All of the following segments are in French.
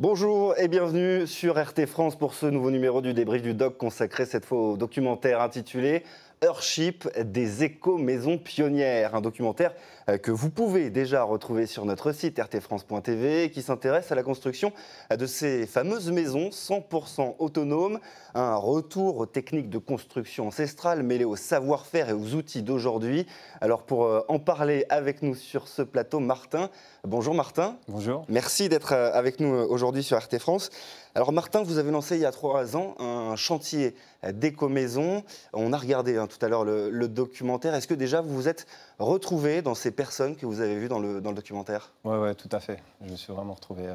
Bonjour et bienvenue sur RT France pour ce nouveau numéro du débrief du doc consacré cette fois au documentaire intitulé Earthship des éco-maisons pionnières, un documentaire euh, que vous pouvez déjà retrouver sur notre site rtfrance.tv qui s'intéresse à la construction de ces fameuses maisons 100% autonomes, un retour aux techniques de construction ancestrales mêlées au savoir-faire et aux outils d'aujourd'hui. Alors pour euh, en parler avec nous sur ce plateau, Martin. Bonjour Martin. Bonjour. Merci d'être euh, avec nous aujourd'hui sur RT France. Alors Martin, vous avez lancé il y a trois ans un chantier d'éco-maison. On a regardé hein, tout à l'heure le, documentaire. Est-ce que déjà vous vous êtes retrouvé dans ces personnes que vous avez vues dans le, documentaire? Oui, ouais, tout à fait. Je me suis vraiment retrouvé euh,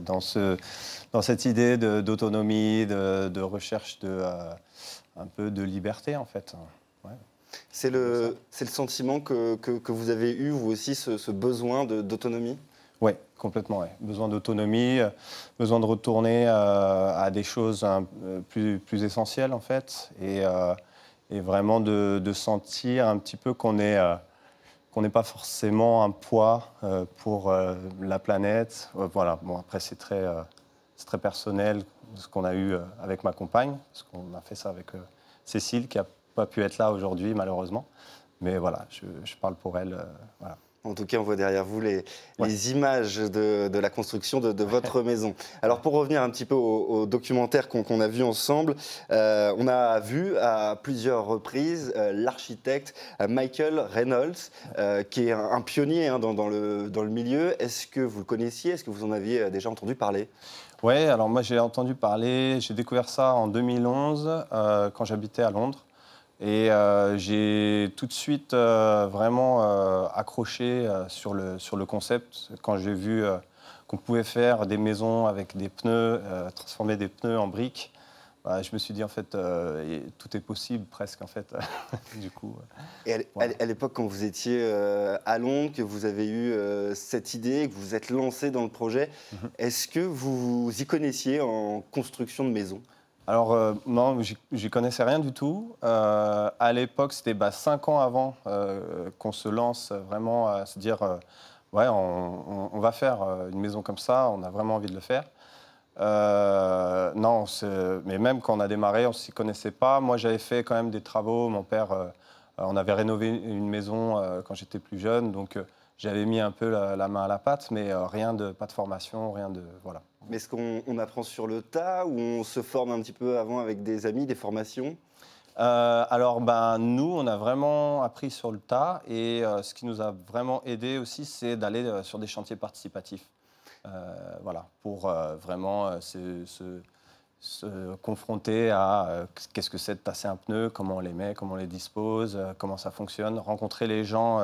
dans, ce, dans cette idée d'autonomie, de, recherche de, euh, un peu de liberté en fait. C'est le, le sentiment que, que, vous avez eu, vous aussi, ce, ce besoin d'autonomie? Oui, complètement. Ouais. Besoin d'autonomie, euh, besoin de retourner euh, à des choses euh, plus, plus, essentielles en fait, et, et vraiment de, sentir un petit peu qu'on est qu'on n'est pas forcément un poids pour la planète. voilà. Bon après c'est très c'est très personnel ce qu'on a eu avec ma compagne, parce qu'on a fait ça avec Cécile qui a pas pu être là aujourd'hui malheureusement. Mais voilà, je, je parle pour elle. voilà. En tout cas, on voit derrière vous les, images de, la construction de, votre maison. Alors, pour revenir un petit peu au, documentaire qu'on a vu ensemble, euh, on a vu à plusieurs reprises euh, l'architecte euh, Michael Reynolds, qui est un, pionnier hein, dans, le, dans le milieu. Est-ce que vous le connaissiez? Est-ce que vous en aviez déjà entendu parler? Oui, alors moi j'ai entendu parler, j'ai découvert ça en 2011 quand j'habitais à Londres. Et euh, j'ai tout de suite euh, vraiment euh, accroché sur, le, sur le concept quand j'ai vu qu'on pouvait faire des maisons avec des pneus, transformer des pneus en briques. Bah, je me suis dit en fait tout est possible presque en fait du coup. Et à l'époque quand vous étiez à Londres, que vous avez eu cette idée, que vous vous êtes lancé dans le projet, mhm. est-ce que vous y connaissiez en construction de maisons? Alors, euh, non, j'y connaissais rien du tout. Euh, à l'époque, c'était bah, cinq ans avant euh, qu'on se lance vraiment à se dire ouais, on, va faire une maison comme ça, on a vraiment envie de le faire. non, mais même quand on a démarré, on ne s'y connaissait pas. Moi, j'avais fait quand même des travaux. Mon père, on avait rénové une maison quand j'étais plus jeune, donc j'avais mis un peu la, main à la pâte, mais rien de, pas de formation, rien de. Voilà. Mais est-ce qu'on apprend sur le tas ou on se forme un petit peu avant avec des amis, des formations? Euh, alors, ben, nous, on a vraiment appris sur le tas et euh, ce qui nous a vraiment aidé aussi, c'est d'aller euh, sur des chantiers participatifs. voilà, pour vraiment se, se, confronter à qu'est-ce que c'est de tasser un pneu, comment on les met, comment on les dispose, comment ça fonctionne, rencontrer les gens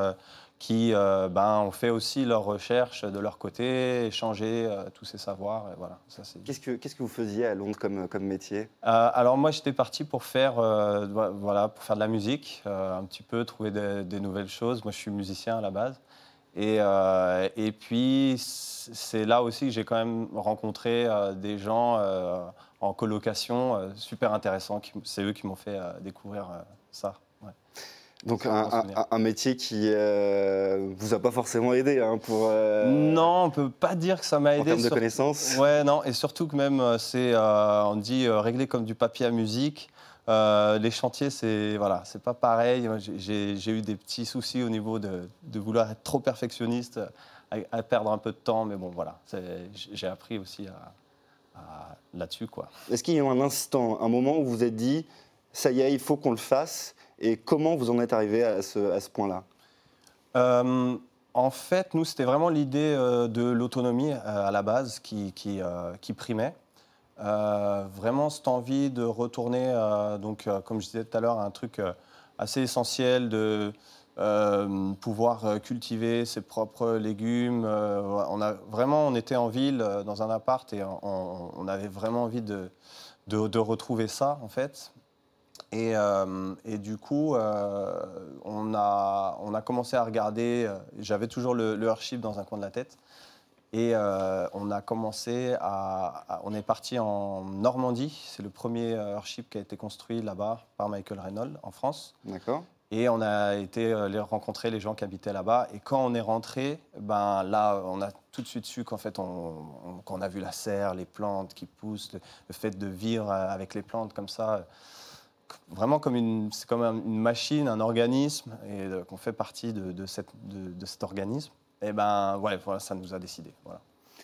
qui euh, ben, ont fait aussi leurs recherches de leur côté, échanger euh, tous ces savoirs. voilà, qu'est-ce, que, qu'est-ce que vous faisiez à Londres comme, comme métier? Euh, Alors moi, j'étais parti pour faire, voilà, pour faire de la musique, un petit peu, trouver des, nouvelles choses. Moi, je suis musicien à la base. Et, et puis, c'est là aussi que j'ai quand même rencontré des gens en colocation super intéressants. C'est eux qui m'ont fait découvrir ça. Donc un, métier qui euh, vous a pas forcément aidé hein, pour. Euh, non, on peut pas dire que ça m'a aidé. En termes de connaissances. Ouais, non, et surtout que même euh, c'est, on dit régler comme du papier à musique. les chantiers, c'est voilà, c'est pas pareil. J'ai eu des petits soucis au niveau de, vouloir être trop perfectionniste, à, perdre un peu de temps, mais bon, voilà, j'ai appris aussi à, là-dessus, quoi. Est-ce qu'il y a eu un instant, un moment où vous vous êtes dit, ça y est, il faut qu'on le fasse et comment vous en êtes arrivé à ce, point-là? Euh, En fait, nous, c'était vraiment l'idée euh, de l'autonomie euh, à la base qui, primait. vraiment cette envie de retourner, donc, comme je disais tout à l'heure, à un truc assez essentiel de pouvoir cultiver ses propres légumes. on a, vraiment, on était en ville, dans un appart, et on, avait vraiment envie de, retrouver ça, en fait. Et, euh, et, du coup, euh, on, a, on a commencé à regarder. Euh, j'avais toujours le, le dans un coin de la tête. Et on a commencé à, On est parti en Normandie. C'est le premier Earthship qui a été construit là-bas par Michael Reynolds en France. D'accord. Et on a été les rencontrer les gens qui habitaient là-bas. Et quand on est rentré, ben là, on a tout de suite su qu'en fait, on, on a vu la serre, les plantes qui poussent, le, fait de vivre avec les plantes comme ça, vraiment comme une, c'est comme une machine, un organisme, et qu'on fait partie de, de, cet organisme. Et ben ouais, voilà, ça nous a décidé. Voilà.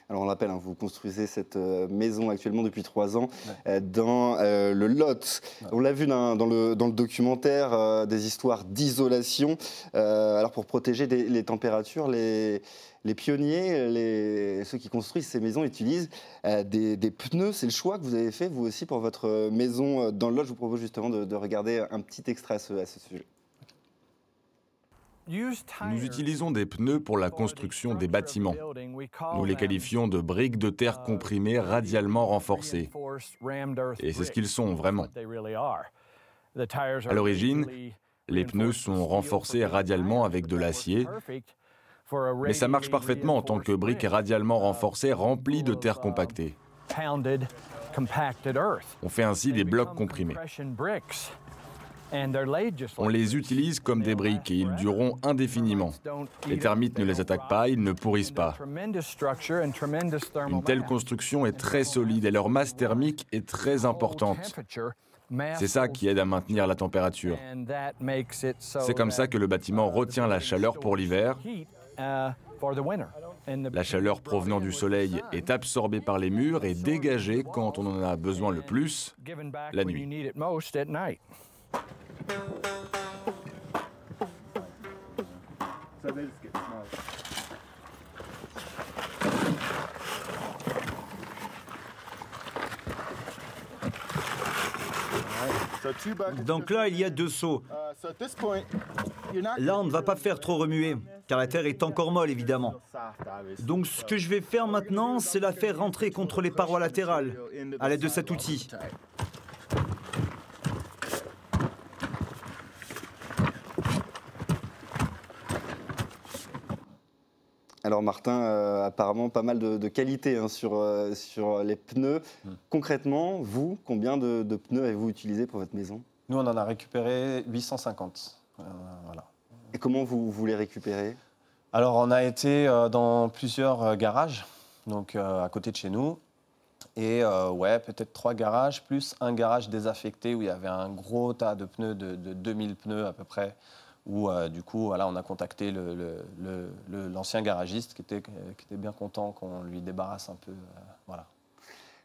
Alors on l'appelle, hein, vous construisez cette euh, maison actuellement depuis trois ans euh, dans euh, le Lot. On l'a vu dans, le, dans, le, documentaire, des histoires d'isolation. alors pour protéger les températures, les, les pionniers, les, ceux qui construisent ces maisons utilisent des, pneus. C'est le choix que vous avez fait vous aussi pour votre maison dans le Lot. Je vous propose justement de, regarder un petit extrait à ce sujet. Nous utilisons des pneus pour la construction des bâtiments. Nous les qualifions de briques de terre comprimées radialement renforcées. Et c'est ce qu'ils sont vraiment. À l'origine, les pneus sont renforcés radialement avec de l'acier, mais ça marche parfaitement en tant que briques radialement renforcées remplies de terre compactée. On fait ainsi des blocs comprimés. On les utilise comme des briques et ils dureront indéfiniment. Les termites ne les attaquent pas, ils ne pourrissent pas. Une telle construction est très solide et leur masse thermique est très importante. C'est ça qui aide à maintenir la température. C'est comme ça que le bâtiment retient la chaleur pour l'hiver. La chaleur provenant du soleil est absorbée par les murs et dégagée quand on en a besoin le plus, la nuit. Donc là, il y a deux seaux. Là, on ne va pas faire trop remuer, car la terre est encore molle, évidemment. Donc ce que je vais faire maintenant, c'est la faire rentrer contre les parois latérales, à l'aide de cet outil. Alors Martin, euh, apparemment pas mal de, qualités hein, sur, euh, sur les pneus. Hmm. Concrètement, vous, combien de, pneus avez-vous utilisé pour votre maison? Nous, on en a récupéré 850. Euh, Et comment vous, vous les récupérez? Alors, on a été dans plusieurs garages, donc à côté de chez nous. Et ouais, peut-être trois garages, plus un garage désaffecté où il y avait un gros tas de pneus, de, de 2000 pneus à peu près, où euh, du coup, voilà, on a contacté l'ancien garagiste qui était, qui était bien content qu'on lui débarrasse un peu. Euh, voilà.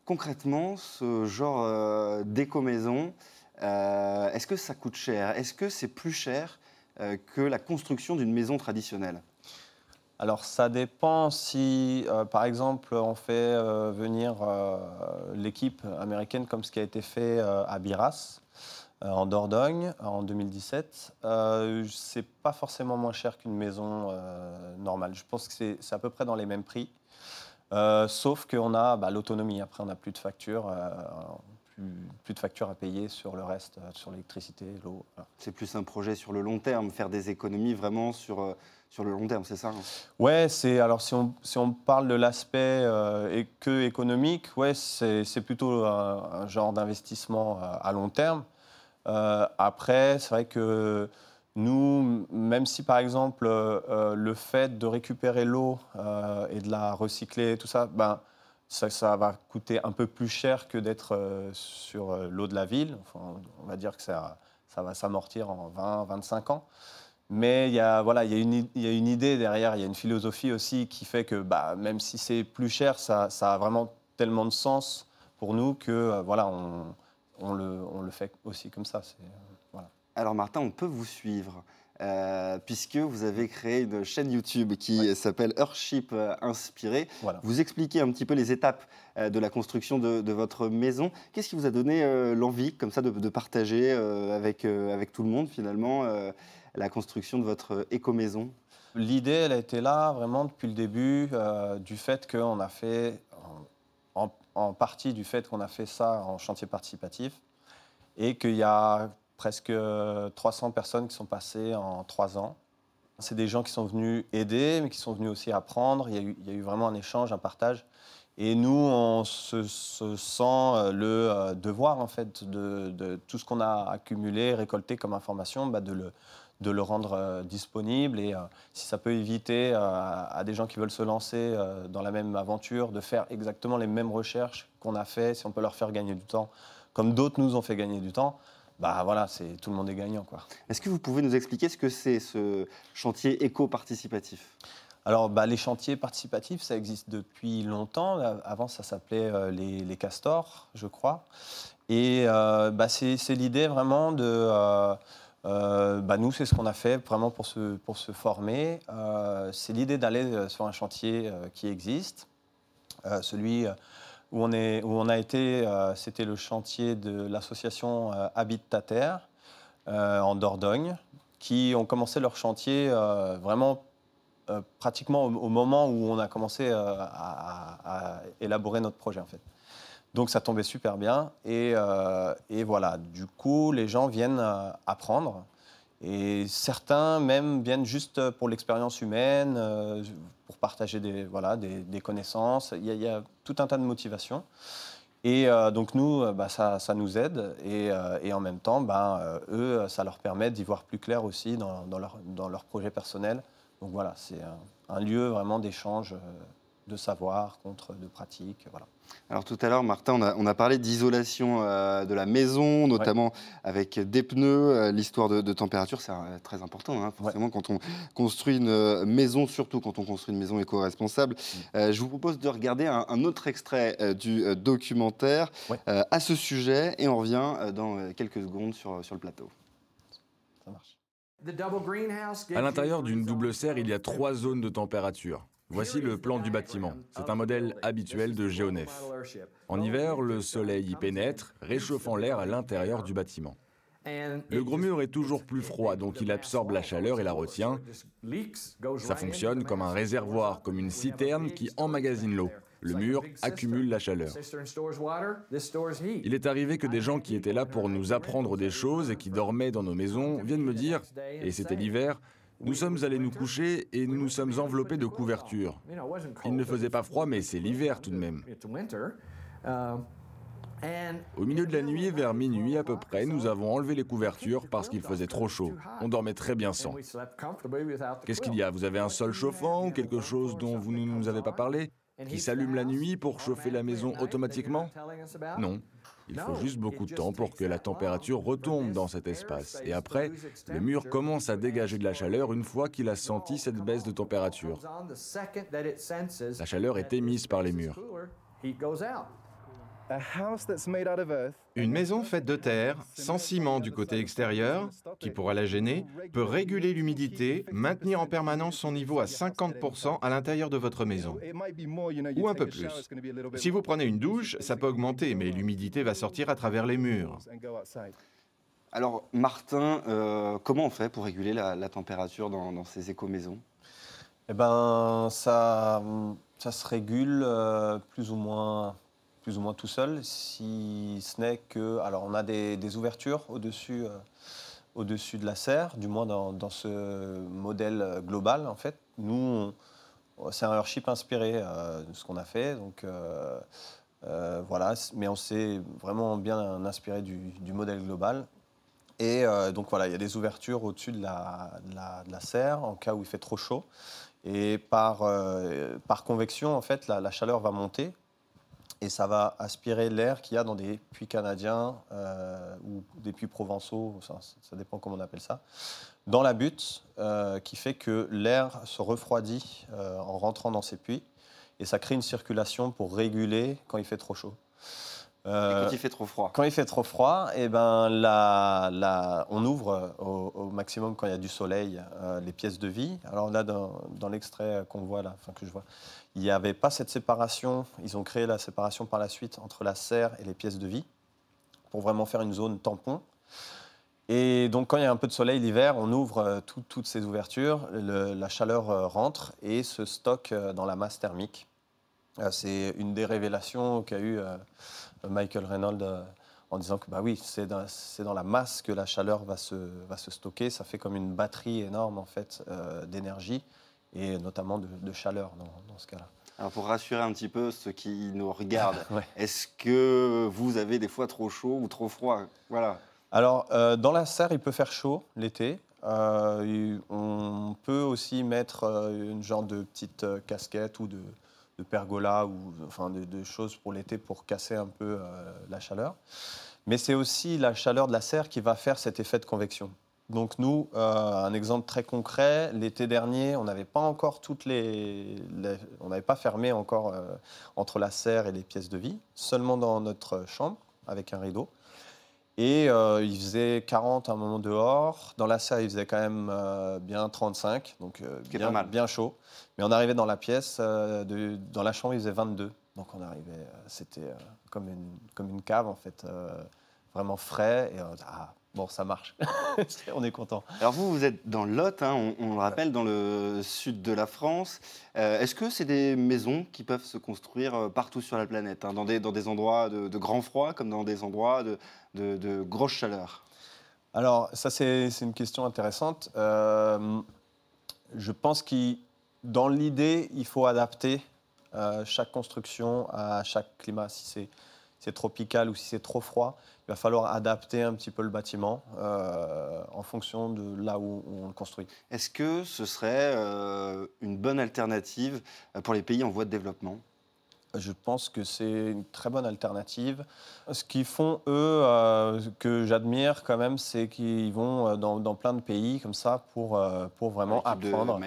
Concrètement, ce genre euh, d'éco-maison, est-ce que ça coûte cher? Est-ce que c'est plus cher que la construction d'une maison traditionnelle? Alors ça dépend si, par exemple, on fait venir l'équipe américaine comme ce qui a été fait à Biras. Euh, en Dordogne en 2017. Euh, c'est pas forcément moins cher qu'une maison euh, normale. Je pense que c'est à peu près dans les mêmes prix. Euh, sauf qu'on a bah, l'autonomie. Après, on n'a plus de factures. Plus, de factures à payer sur le reste, sur l'électricité, l'eau. C'est plus un projet sur le long terme, faire des économies vraiment sur, sur le long terme, c'est ça hein? Ouais, c'est alors si on, si on parle de l'aspect que économique, ouais, c'est plutôt un genre d'investissement à long terme. Euh, après, c'est vrai que nous, même si par exemple euh, euh, le fait de récupérer l'eau et de la recycler, tout ça, ben, ça, va coûter un peu plus cher que d'être sur l'eau de la ville. on va dire que ça, ça va s'amortir en 20, 25 ans. Mais il y, a, voilà, il, y une idée derrière, il y a une philosophie aussi qui fait que bah, même si c'est plus cher, ça, ça, a vraiment tellement de sens pour nous que voilà, on, on le, fait aussi comme ça. Euh, Alors Martin, on peut vous suivre. Euh, puisque vous avez créé une chaîne YouTube qui s'appelle Earthship Inspiré. Vous expliquez un petit peu les étapes euh, de la construction de, votre maison. Qu'est-ce qui vous a donné l'envie, comme ça, de, partager avec, avec tout le monde, finalement, la construction de votre éco-maison? L'idée, elle a été là vraiment depuis le début, du fait qu'on a fait en partie du fait qu'on a fait ça en chantier participatif et qu'il y a presque 300 personnes qui sont passées en trois ans. C'est des gens qui sont venus aider, mais qui sont venus aussi apprendre. Il y a eu, vraiment un échange, un partage. Et nous, on se, sent euh, le euh, devoir, en fait, de, tout ce qu'on a accumulé, récolté comme information, bah, de, le, de le rendre disponible et si ça peut éviter à des gens qui veulent se lancer dans la même aventure de faire exactement les mêmes recherches qu'on a fait, si on peut leur faire gagner du temps, comme d'autres nous ont fait gagner du temps, bah voilà, c'est tout le monde est gagnant quoi. Est-ce que vous pouvez nous expliquer ce que c'est ce chantier éco-participatif? Alors, bah, les chantiers participatifs, ça existe depuis longtemps. Avant, ça s'appelait euh, les, castors, je crois. Et euh, bah, c'est l'idée vraiment de... Euh, bah, nous, c'est ce qu'on a fait vraiment pour se, pour se former. c'est l'idée d'aller sur un chantier qui existe. celui où on, est, où on a été, c'était le chantier de l'association Habite ta Terre en Dordogne, qui ont commencé leur chantier vraiment euh, pratiquement au, moment où on a commencé euh, à, élaborer notre projet en fait. Donc ça tombait super bien et, euh, et voilà, du coup les gens viennent apprendre et certains même viennent juste pour l'expérience humaine, pour partager des, voilà, des, connaissances. Il y, a, tout un tas de motivations. Et donc nous, bah, ça, ça, nous aide et, et en même temps, bah, eux, ça leur permet d'y voir plus clair aussi dans, dans, leur, dans leur projet personnel. Donc voilà, c'est un, lieu vraiment d'échange euh, de savoir contre de pratique. Voilà. Alors tout à l'heure, Martin, on a, parlé d'isolation euh, de la maison, notamment avec des pneus. Euh, l'histoire de, température, c'est très important. Hein, forcément, quand on construit une maison, surtout quand on construit une maison éco-responsable. Mm. je vous propose de regarder un, autre extrait du documentaire à ce sujet et on revient dans quelques secondes sur, sur le plateau. Ça marche. À l'intérieur d'une double serre, il y a trois zones de température. Voici le plan du bâtiment. C'est un modèle habituel de géonef. En hiver, le soleil y pénètre, réchauffant l'air à l'intérieur du bâtiment. Le gros mur est toujours plus froid, donc il absorbe la chaleur et la retient. Ça fonctionne comme un réservoir, comme une citerne qui emmagasine l'eau. Le mur accumule la chaleur. Il est arrivé que des gens qui étaient là pour nous apprendre des choses et qui dormaient dans nos maisons viennent me dire, et c'était l'hiver, nous sommes allés nous coucher et nous nous sommes enveloppés de couvertures. Il ne faisait pas froid, mais c'est l'hiver tout de même. Au milieu de la nuit, vers minuit à peu près, nous avons enlevé les couvertures parce qu'il faisait trop chaud. On dormait très bien sans. Qu'est-ce qu'il y a? Vous avez un sol chauffant ou quelque chose dont vous ne nous avez pas parlé? Qui s'allume la nuit pour chauffer la maison automatiquement? Non. Il faut juste beaucoup de temps pour que la température retombe dans cet espace. Et après, le mur commence à dégager de la chaleur une fois qu'il a senti cette baisse de température. La chaleur est émise par les murs. Une maison faite de terre, sans ciment du côté extérieur, qui pourra la gêner, peut réguler l'humidité, maintenir en permanence son niveau à 50% à l'intérieur de votre maison. Ou un peu plus. Si vous prenez une douche, ça peut augmenter, mais l'humidité va sortir à travers les murs. Alors, Martin, euh, comment on fait pour réguler la, température dans, ces éco-maisons? Eh ben, ça, ça se régule euh, plus ou moins plus ou moins tout seul, si ce n'est que... Alors on a des, ouvertures au-dessus euh, au-dessus de la serre, du moins dans, ce modèle global en fait. Nous, c'est un Earthship inspiré euh, de ce qu'on a fait, donc euh, voilà, mais on s'est vraiment bien inspiré du, modèle global. Et donc voilà, il y a des ouvertures au-dessus de la, de, la, serre en cas où il fait trop chaud. Et par, par convection, en fait, la, chaleur va monter et ça va aspirer l'air qu'il y a dans des puits canadiens euh, ou des puits provençaux, ça, dépend comment on appelle ça, dans la butte, euh, qui fait que l'air se refroidit euh, en rentrant dans ces puits, et ça crée une circulation pour réguler quand il fait trop chaud. Et quand il fait trop froid Quand il fait trop froid, et eh ben, la, la, on ouvre au, maximum quand il y a du soleil les pièces de vie. Alors là, dans, dans l'extrait qu'on voit là, enfin que je vois, il n'y avait pas cette séparation. Ils ont créé la séparation par la suite entre la serre et les pièces de vie pour vraiment faire une zone tampon. Et donc, quand il y a un peu de soleil l'hiver, on ouvre euh, toutes ces ouvertures, la chaleur euh, rentre et se stocke euh, dans la masse thermique. C'est une des révélations qu'a eu Michael Reynolds en disant que bah oui, c'est dans, la masse que la chaleur va se, va se stocker. Ça fait comme une batterie énorme en fait d'énergie et notamment de, chaleur dans, ce cas-là. Alors pour rassurer un petit peu ceux qui nous regardent, est-ce que vous avez des fois trop chaud ou trop froid? Voilà. Alors, euh, dans la serre, il peut faire chaud l'été. on peut aussi mettre une genre de petite casquette ou de, pergola ou enfin de, choses pour l'été pour casser un peu la chaleur. Mais c'est aussi la chaleur de la serre qui va faire cet effet de convection. Donc nous, euh, un exemple très concret, l'été dernier, on n'avait pas encore toutes les, on n'avait pas fermé encore euh, entre la serre et les pièces de vie, seulement dans notre chambre avec un rideau. Et euh, il faisait 40 à un moment dehors. Dans la serre, il faisait quand même bien 35, donc bien, mal. bien chaud. Mais on arrivait dans la pièce, de, dans la chambre, il faisait 22. Donc on arrivait, c'était comme une, comme une cave en fait, vraiment frais. Et ah, Bon, ça marche. on est content. Alors vous, vous êtes dans le Lot, hein, on, le rappelle, dans le sud de la France. Euh, est-ce que c'est des maisons qui peuvent se construire euh, partout sur la planète, hein, dans, des, dans des endroits de, grand froid comme dans des endroits de, de, grosse chaleur? Alors ça, c'est une question intéressante. Euh, je pense que dans l'idée, il faut adapter chaque construction à chaque climat. Si c'est tropical ou si c'est trop froid, il va falloir adapter un petit peu le bâtiment euh, en fonction de là où, on le construit. Est-ce que ce serait euh, une bonne alternative pour les pays en voie de développement? Je pense que c'est une très bonne alternative. Ce qu'ils font, eux, euh, que j'admire quand même, c'est qu'ils vont dans, plein de pays comme ça pour, pour vraiment apprendre.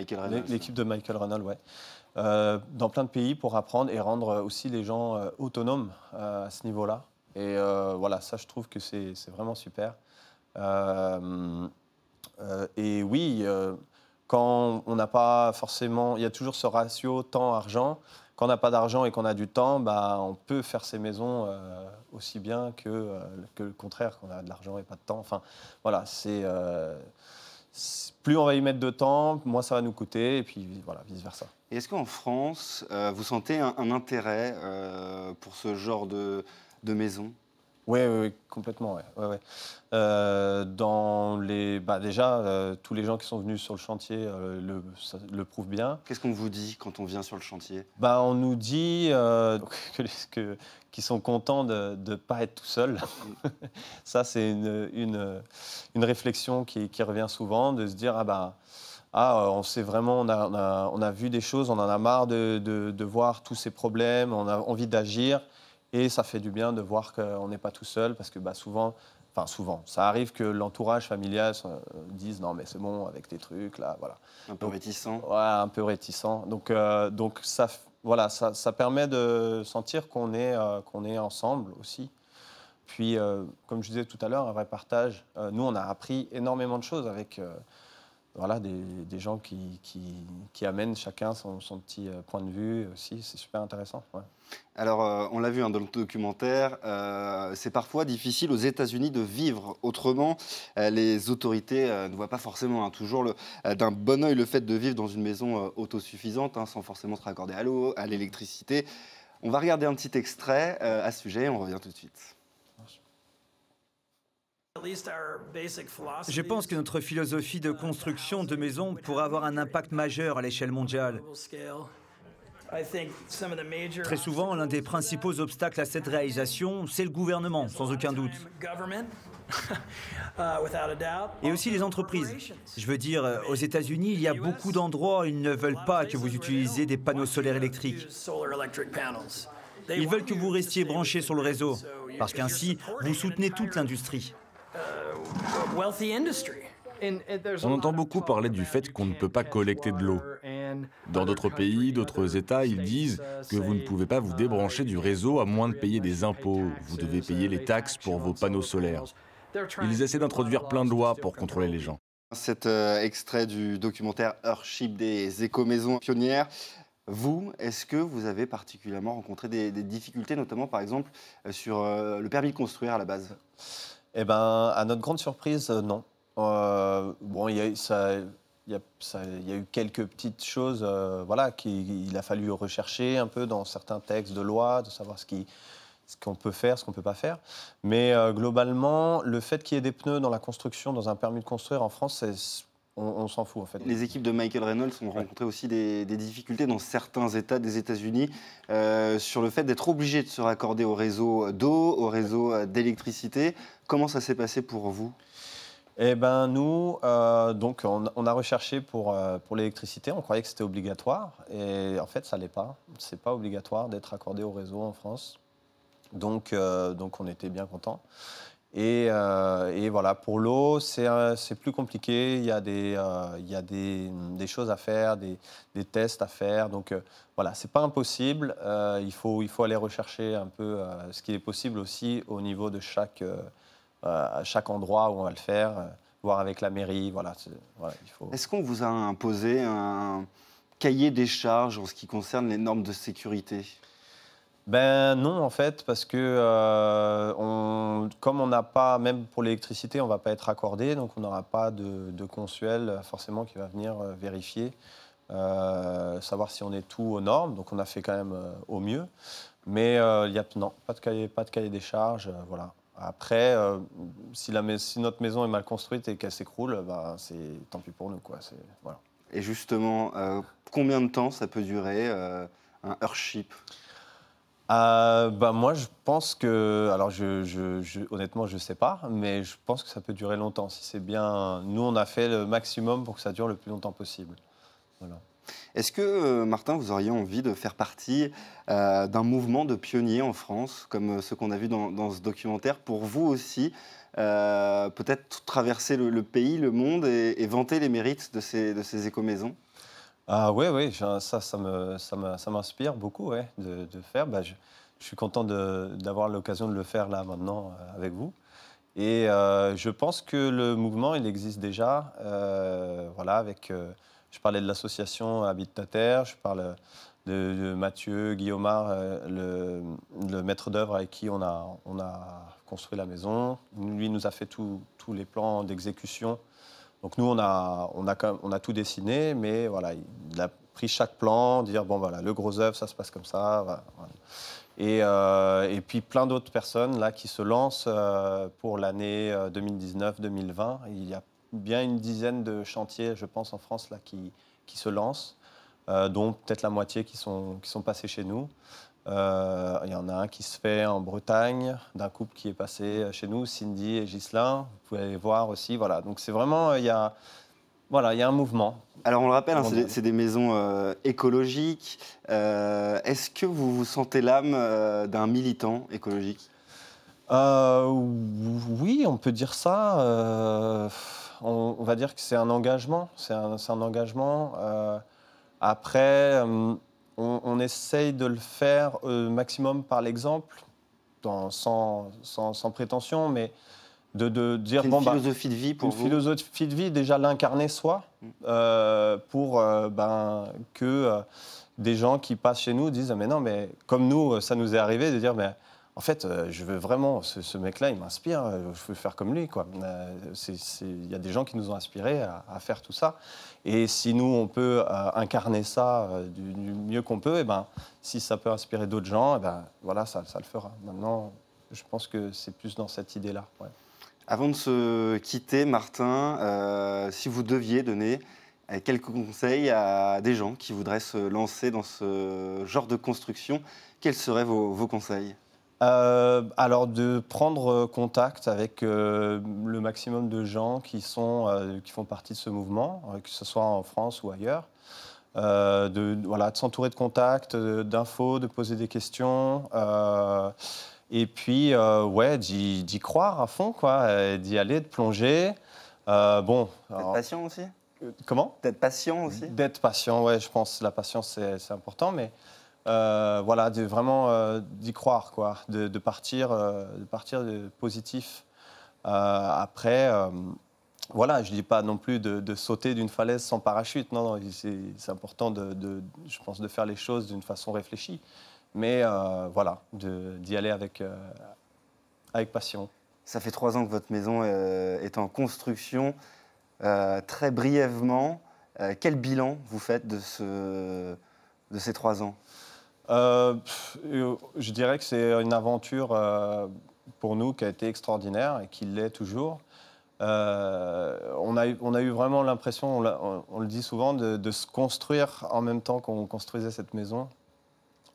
L'équipe de Michael Reynolds, ouais. Dans plein de pays pour apprendre et rendre aussi les gens autonomes à ce niveau-là. Et euh, voilà, ça, je trouve que c'est vraiment super. Euh, euh, et oui, quand on n'a pas forcément, il y a toujours ce ratio temps-argent. Quand on n'a pas d'argent et qu'on a du temps, bah, on peut faire ses maisons aussi bien que, que le contraire, quand on a de l'argent et pas de temps. Enfin, voilà, c'est plus on va y mettre de temps, moins ça va nous coûter, et puis voilà, vice versa. Et est-ce qu'en France, vous sentez un, intérêt pour ce genre de maison? Oui, oui, complètement. Ouais, ouais, euh, dans les, bah déjà, euh, tous les gens qui sont venus sur le chantier euh, le, le, prouvent bien. Qu'est-ce qu'on vous dit quand on vient sur le chantier? Bah, On nous dit que, qu'ils sont contents de ne pas être tout seul. Ça, c'est une, une, une, réflexion qui, qui, revient souvent, de se dire, ah bah, ah, on sait vraiment, on a, on a, on a vu des choses, on en a marre de, de, de voir tous ces problèmes, on a envie d'agir. Et ça fait du bien de voir qu'on n'est pas tout seul, parce que bah, souvent, enfin souvent, ça arrive que l'entourage familial euh, dise non mais c'est bon avec tes trucs là, voilà. Un peu réticent. Ouais, un peu réticent. Donc, euh, donc ça, voilà, ça, ça, permet de sentir qu'on est, euh, qu'on est ensemble aussi. Puis, comme je disais tout à l'heure, un vrai partage. nous, on a appris énormément de choses avec voilà, des, gens qui, amènent chacun son, son, petit euh, point de vue aussi. C'est super intéressant. Alors, euh, on l'a vu hein, dans le documentaire, euh, c'est parfois difficile aux États-Unis de vivre autrement. les autorités ne voient pas forcément hein, toujours d'un bon oeil le fait de vivre dans une maison autosuffisante, hein, sans forcément se raccorder à l'eau, à l'électricité. On va regarder un petit extrait à ce sujet, on revient tout de suite. Je pense que notre philosophie de construction de maisons pourrait avoir un impact majeur à l'échelle mondiale. Très souvent, l'un des principaux obstacles à cette réalisation, c'est le gouvernement, sans aucun doute. Et aussi les entreprises. Je veux dire, aux États-Unis, il y a beaucoup d'endroits où ils ne veulent pas que vous utilisiez des panneaux solaires électriques. Ils veulent que vous restiez branché sur le réseau, parce qu'ainsi, vous soutenez toute l'industrie. On entend beaucoup parler du fait qu'on ne peut pas collecter de l'eau. Dans d'autres pays, d'autres États, ils disent que vous ne pouvez pas vous débrancher du réseau à moins de payer des impôts. Vous devez payer les taxes pour vos panneaux solaires. Ils essaient d'introduire plein de lois pour contrôler les gens. Cet euh, extrait du documentaire Earthship des éco-maisons pionnières. Vous, est-ce que vous avez particulièrement rencontré des, difficultés, notamment par exemple euh, sur euh, le permis de construire à la base? Eh ben, à notre grande surprise, euh, non. Euh, bon, il y, a, eu quelques petites choses, euh, voilà, qu'il a fallu rechercher un peu dans certains textes de loi, de savoir ce qu'on peut faire, ce qu'on ne peut pas faire. Mais globalement, le fait qu'il y ait des pneus dans la construction, dans un permis de construire en France, on, s'en fout en fait. Les équipes de Michael Reynolds ont rencontré aussi des, difficultés dans certains États des États-Unis euh, sur le fait d'être obligés de se raccorder au réseau d'eau, au réseau d'électricité. Comment ça s'est passé pour vous? Eh ben nous, euh, donc on, a recherché pour, euh, pour l'électricité. On croyait que c'était obligatoire, et en fait, ça l'est pas. C'est pas obligatoire d'être accordé au réseau en France. Donc, euh, donc on était bien contents. Et, et, voilà, pour l'eau, c'est plus compliqué. Il y a des, des, choses à faire, des, tests à faire. Donc voilà, c'est pas impossible. il, faut, aller rechercher un peu ce qui est possible aussi au niveau de chaque euh, endroit où on va le faire, euh, voir avec la mairie. Est-ce qu'on vous a imposé un cahier des charges en ce qui concerne les normes de sécurité? Ben non, en fait, parce que euh, comme on n'a pas, même pour l'électricité, on ne va pas être accordé, donc on n'aura pas de, de, consuel forcément qui va venir vérifier, savoir si on est tout aux normes. Donc on a fait quand même au mieux. Mais il y a non, pas de cahier, pas de cahier des charges, voilà. Après, euh, si, la, si, notre maison est mal construite et qu'elle s'écroule, bah, c'est tant pis pour nous. Quoi. Voilà. Et justement, euh, combien de temps ça peut durer euh, un Earthship bah, Moi, je pense que. Alors, je, je, honnêtement, je ne sais pas, mais je pense que ça peut durer longtemps. Si c'est bien. Nous, on a fait le maximum pour que ça dure le plus longtemps possible. Voilà. Est-ce que, euh, Martin, vous auriez envie de faire partie euh, d'un mouvement de pionniers en France, comme euh, ce qu'on a vu dans, ce documentaire, pour vous aussi peut-être traverser le, pays, le monde et, vanter les mérites de ces, de ces éco-maisons? Ah oui, oui, ça, ça, me, ça m'inspire beaucoup ouais, de, faire. Bah, je, suis content d'avoir l'occasion de le faire là maintenant avec vous. Et je pense que le mouvement, il existe déjà, voilà, avec je parlais de l'association Terre, je parle de, Mathieu Guillaumard, euh, le, maître d'œuvre avec qui on a, on a construit la maison. Lui nous a fait tous les plans d'exécution. Donc nous, on a, tout dessiné, mais voilà, il a pris chaque plan, dire, bon voilà, le gros œuvre, ça se passe comme ça. Et, euh, et, puis plein d'autres personnes là qui se lancent euh, pour l'année 2019-2020. Il y a bien une dizaine de chantiers, je pense, en France qui, se lancent, euh, dont peut-être la moitié qui sont, qui sont passés chez nous. Euh, il y en a un qui se fait en Bretagne, d'un couple qui est passé chez nous, Cindy et Ghislain. Vous pouvez aller voir aussi. Voilà. Donc c'est vraiment, il y a, voilà, il y a un mouvement. Alors on le rappelle, hein, c'est des, maisons euh, écologiques. Est-ce que vous vous sentez l'âme d'un militant écologique? Oui, on peut dire ça on, va dire que c'est un engagement. C'est un, engagement. Euh, après, euh, on, essaye de le faire au maximum par l'exemple, sans, sans, prétention, mais de, de dire une bon, bah, philosophie de vie pour une philosophie de vie déjà l'incarner soi mm. euh, pour ben, que des gens qui passent chez nous disent mais non mais comme nous ça nous est arrivé de dire mais en fait, euh, je veux vraiment, ce, mec-là, il m'inspire, euh, je veux faire comme lui. Euh, il y a des gens qui nous ont inspirés à, faire tout ça. Et si nous, on peut incarner ça du, mieux qu'on peut, et eh ben, si ça peut inspirer d'autres gens, eh ben, voilà, ça, le fera. Maintenant, je pense que c'est plus dans cette idée-là. Avant de se quitter, Martin, si vous deviez donner quelques conseils à des gens qui voudraient se lancer dans ce genre de construction, quels seraient vos conseils? Euh, alors de prendre contact avec euh, le maximum de gens qui, sont, euh, qui font partie de ce mouvement, que ce soit en France ou ailleurs. de, voilà, de s'entourer de contacts, d'infos, de poser des questions. et puis, ouais, d'y croire à fond, quoi, d'y aller, de plonger. bon. D'être patient aussi? Comment? D'être patient aussi? D'être patient, ouais, je pense que la patience, c'est important. Mais euh, voilà, vraiment euh, d'y croire, quoi, de, partir, euh, de partir de positif. après, voilà, je dis pas non plus de, sauter d'une falaise sans parachute. Non, non c'est important, de, je pense, de faire les choses d'une façon réfléchie. Mais voilà, d'y aller avec, avec passion. Ça fait trois ans que votre maison est en construction. très brièvement, quel bilan vous faites de, ce, de ces trois ans? Euh, je dirais que c'est une aventure euh, pour nous qui a été extraordinaire et qui l'est toujours. Euh, on, a, eu vraiment l'impression, on, le dit souvent, de, se construire en même temps qu'on construisait cette maison,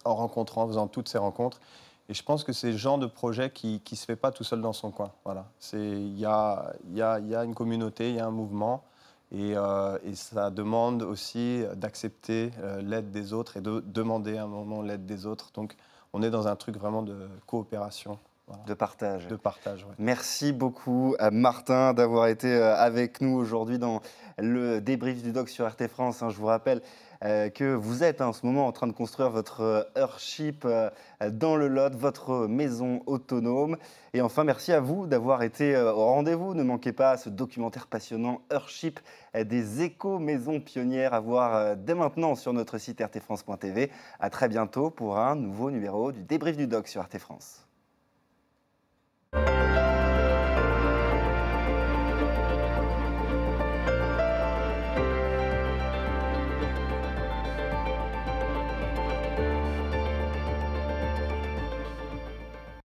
en rencontrant, en faisant toutes ces rencontres. Et je pense que c'est le genre de projet qui ne se fait pas tout seul dans son coin. Voilà. Il a, y, y a, une communauté, il y a un mouvement, et, euh, et ça demande aussi d'accepter euh, l'aide des autres et de demander à un moment l'aide des autres. Donc on est dans un truc vraiment de coopération. De partage. De partage, Merci beaucoup, à Martin, d'avoir été euh, avec nous aujourd'hui dans le débrief du doc sur RT France. Hein. Je vous rappelle euh, que vous êtes en ce moment en train de construire votre euh, Earthship dans le Lot, votre maison autonome. Et enfin, merci à vous d'avoir été au rendez-vous. Ne manquez pas ce documentaire passionnant Earthship des éco-maisons pionnières à voir dès maintenant sur notre site rtfrance.tv. À très bientôt pour un nouveau numéro du débrief du doc sur RT France. Thank you.